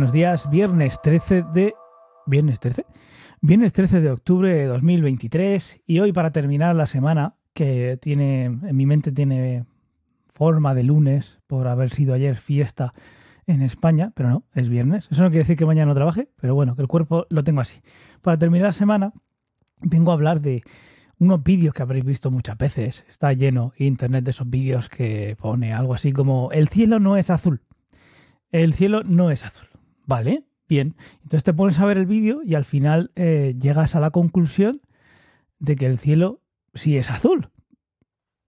buenos días. Viernes 13 de... ¿Viernes 13? Viernes 13 de octubre de 2023 y hoy para terminar la semana, que tiene, en mi mente tiene forma de lunes por haber sido ayer fiesta en España, pero no, es viernes. Eso no quiere decir que mañana no trabaje, pero bueno, que el cuerpo lo tengo así. Para terminar la semana, vengo a hablar de unos vídeos que habréis visto muchas veces. Está lleno internet de esos vídeos que pone algo así como el cielo no es azul. El cielo no es azul. ¿Vale? Bien. Entonces te pones a ver el vídeo y al final eh, llegas a la conclusión de que el cielo sí es azul.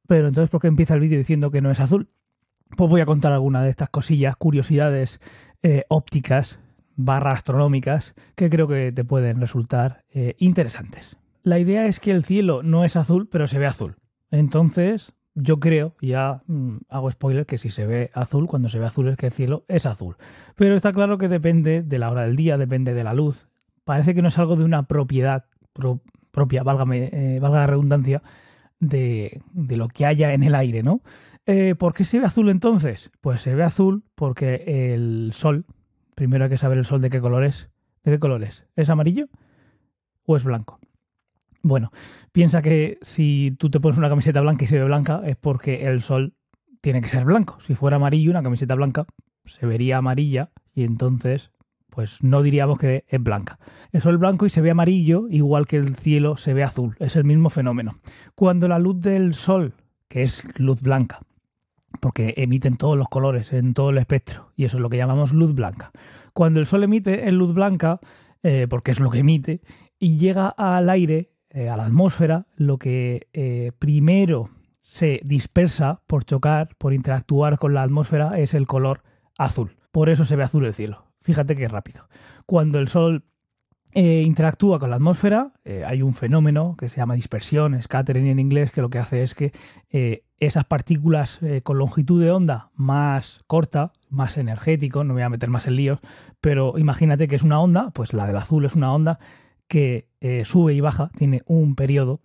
Pero entonces, ¿por qué empieza el vídeo diciendo que no es azul? Pues voy a contar alguna de estas cosillas, curiosidades eh, ópticas barra astronómicas que creo que te pueden resultar eh, interesantes. La idea es que el cielo no es azul, pero se ve azul. Entonces, yo creo, ya mm, hago spoiler, que si se ve azul, cuando se ve azul es que el cielo es azul. Pero está claro que depende de la hora del día, depende de la luz. Parece que no es algo de una propiedad propia, válgame, eh, valga la redundancia, de, lo que haya en el aire, ¿no? Eh, ¿Por qué se ve azul entonces? Pues se ve azul porque el sol, primero hay que saber el sol de qué color es. ¿De qué color es? ¿Es amarillo o es blanco? Bueno, piensa que si tú te pones una camiseta blanca y se ve blanca es porque el sol tiene que ser blanco. Si fuera amarillo, una camiseta blanca se vería amarilla y entonces pues no diríamos que es blanca. El sol es blanco y se ve amarillo, igual que el cielo se ve azul. Es el mismo fenómeno. Cuando la luz del sol, que es luz blanca, porque emiten todos los colores en todo el espectro, y eso es lo que llamamos luz blanca. Cuando el sol emite en luz blanca, eh, porque es lo que emite, y llega al aire, eh, a la atmósfera, lo que eh, primero se dispersa por chocar, por interactuar con la atmósfera, es el color azul. Por eso se ve azul el cielo. Fíjate qué rápido. Cuando el Sol eh, interactúa con la atmósfera, hay un fenómeno que se llama dispersión, scattering en inglés, que lo que hace es que esas partículas con longitud de onda más corta, más energético, no me voy a meter más en líos, pero imagínate que es una onda, pues la del azul es una onda que eh, sube y baja, tiene un periodo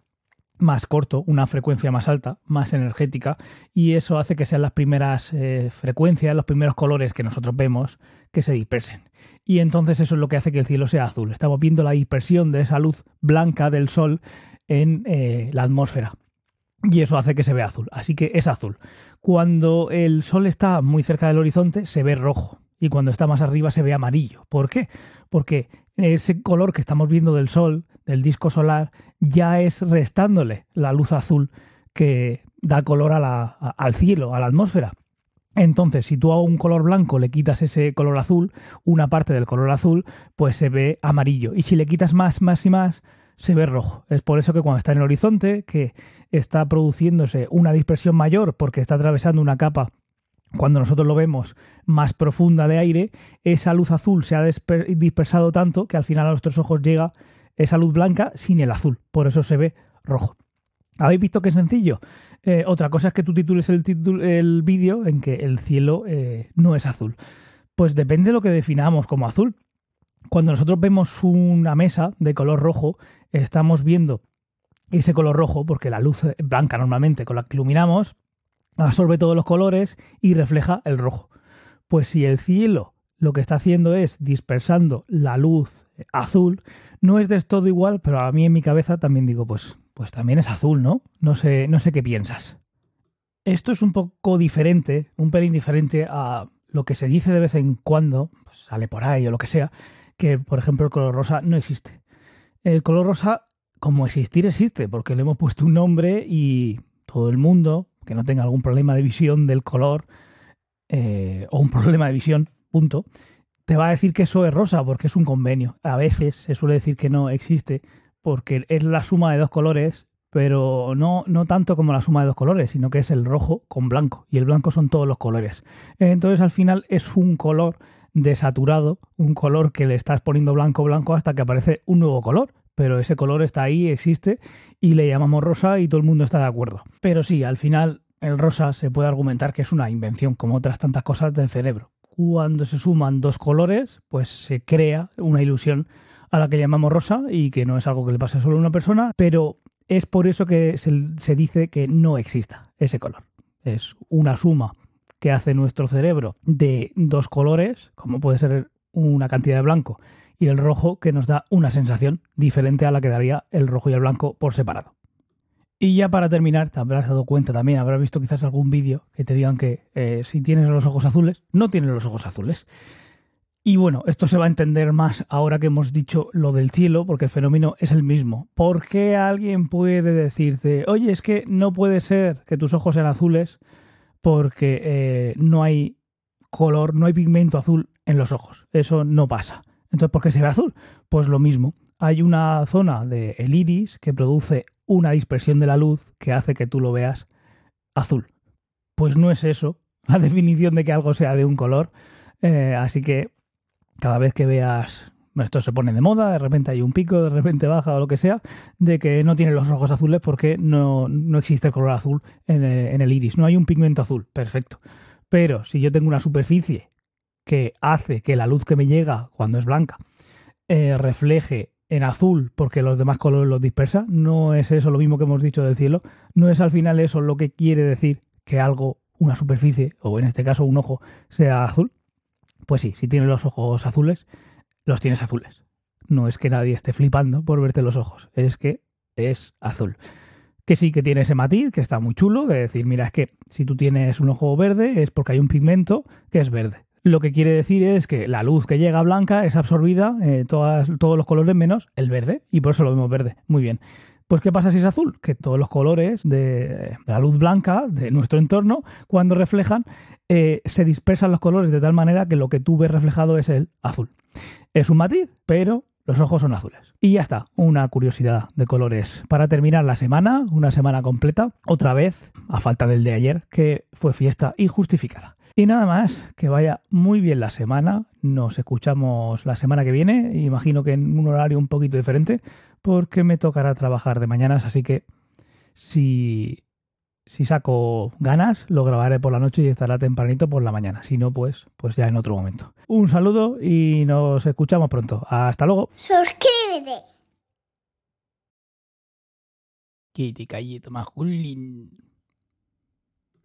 más corto, una frecuencia más alta, más energética, y eso hace que sean las primeras eh, frecuencias, los primeros colores que nosotros vemos que se dispersen. Y entonces eso es lo que hace que el cielo sea azul. Estamos viendo la dispersión de esa luz blanca del sol en eh, la atmósfera. Y eso hace que se vea azul. Así que es azul. Cuando el sol está muy cerca del horizonte, se ve rojo. Y cuando está más arriba, se ve amarillo. ¿Por qué? Porque ese color que estamos viendo del Sol, del disco solar, ya es restándole la luz azul que da color al cielo, a la atmósfera. Entonces, si tú a un color blanco le quitas ese color azul, una parte del color azul, pues se ve amarillo. Y si le quitas más, más y más, se ve rojo. Es por eso que cuando está en el horizonte, que está produciéndose una dispersión mayor porque está atravesando una capa cuando nosotros lo vemos más profunda de aire, esa luz azul se ha dispersado tanto que al final a nuestros ojos llega esa luz blanca sin el azul. Por eso se ve rojo. ¿Habéis visto qué sencillo? Eh, otra cosa es que tú titules el, el vídeo en que el cielo eh, no es azul. Pues depende de lo que definamos como azul. Cuando nosotros vemos una mesa de color rojo, estamos viendo ese color rojo porque la luz blanca normalmente con la que iluminamos absorbe todos los colores y refleja el rojo. Pues si el cielo lo que está haciendo es dispersando la luz azul, no es de todo igual, pero a mí en mi cabeza también digo, pues, pues también es azul, ¿no? No sé, no sé qué piensas. Esto es un poco diferente, un pelín diferente a lo que se dice de vez en cuando, pues sale por ahí o lo que sea, que por ejemplo el color rosa no existe. El color rosa, como existir, existe, porque le hemos puesto un nombre y todo el mundo, que no tenga algún problema de visión del color eh, o un problema de visión, punto, te va a decir que eso es rosa porque es un convenio. A veces se suele decir que no existe porque es la suma de dos colores, pero no, no tanto como la suma de dos colores, sino que es el rojo con blanco y el blanco son todos los colores. Entonces al final es un color desaturado, un color que le estás poniendo blanco blanco hasta que aparece un nuevo color pero ese color está ahí, existe, y le llamamos rosa y todo el mundo está de acuerdo. Pero sí, al final el rosa se puede argumentar que es una invención, como otras tantas cosas del cerebro. Cuando se suman dos colores, pues se crea una ilusión a la que llamamos rosa y que no es algo que le pase solo a una persona, pero es por eso que se, dice que no exista ese color. Es una suma que hace nuestro cerebro de dos colores, como puede ser una cantidad de blanco y el rojo que nos da una sensación diferente a la que daría el rojo y el blanco por separado. Y ya para terminar, te habrás dado cuenta también, habrás visto quizás algún vídeo que te digan que eh, si tienes los ojos azules, no tienes los ojos azules. Y bueno, esto se va a entender más ahora que hemos dicho lo del cielo, porque el fenómeno es el mismo. ¿Por qué alguien puede decirte, oye, es que no puede ser que tus ojos sean azules porque eh, no hay color, no hay pigmento azul en los ojos? Eso no pasa. Entonces, ¿por qué se ve azul? Pues lo mismo. Hay una zona del iris que produce una dispersión de la luz que hace que tú lo veas azul. Pues no es eso la definición de que algo sea de un color. Eh, así que cada vez que veas, esto se pone de moda, de repente hay un pico, de repente baja o lo que sea, de que no tiene los ojos azules porque no, existe el color azul en en el iris, no hay un pigmento azul, perfecto. Pero si yo tengo una superficie que hace que la luz que me llega cuando es blanca eh, refleje en azul porque los demás colores los dispersa. No es eso lo mismo que hemos dicho del cielo. No es al final eso lo que quiere decir que algo, una superficie, o en este caso un ojo, sea azul. Pues sí, si tienes los ojos azules, los tienes azules. No es que nadie esté flipando por verte los ojos, es que es azul. Que sí que tiene ese matiz, que está muy chulo, de decir, mira, es que si tú tienes un ojo verde es porque hay un pigmento que es verde. Lo que quiere decir es que la luz que llega blanca es absorbida, eh, todos los colores menos el verde, y por eso lo vemos verde. Muy bien. Pues ¿qué pasa si es azul? Que todos los colores de, la luz blanca de nuestro entorno, cuando reflejan, eh, se dispersan los colores de tal manera que lo que tú ves reflejado es el azul. Es un matiz, pero los ojos son azules. Y ya está, una curiosidad de colores. Para terminar la semana, una semana completa, otra vez, a falta del de ayer, que fue fiesta injustificada. Y nada más, que vaya muy bien la semana. Nos escuchamos la semana que viene, imagino que en un horario un poquito diferente, porque me tocará trabajar de mañanas, así que si, si saco ganas, lo grabaré por la noche y estará tempranito por la mañana. Si no, pues, pues ya en otro momento. Un saludo y nos escuchamos pronto. Hasta luego. Suscríbete. Kitty Callito Majulín.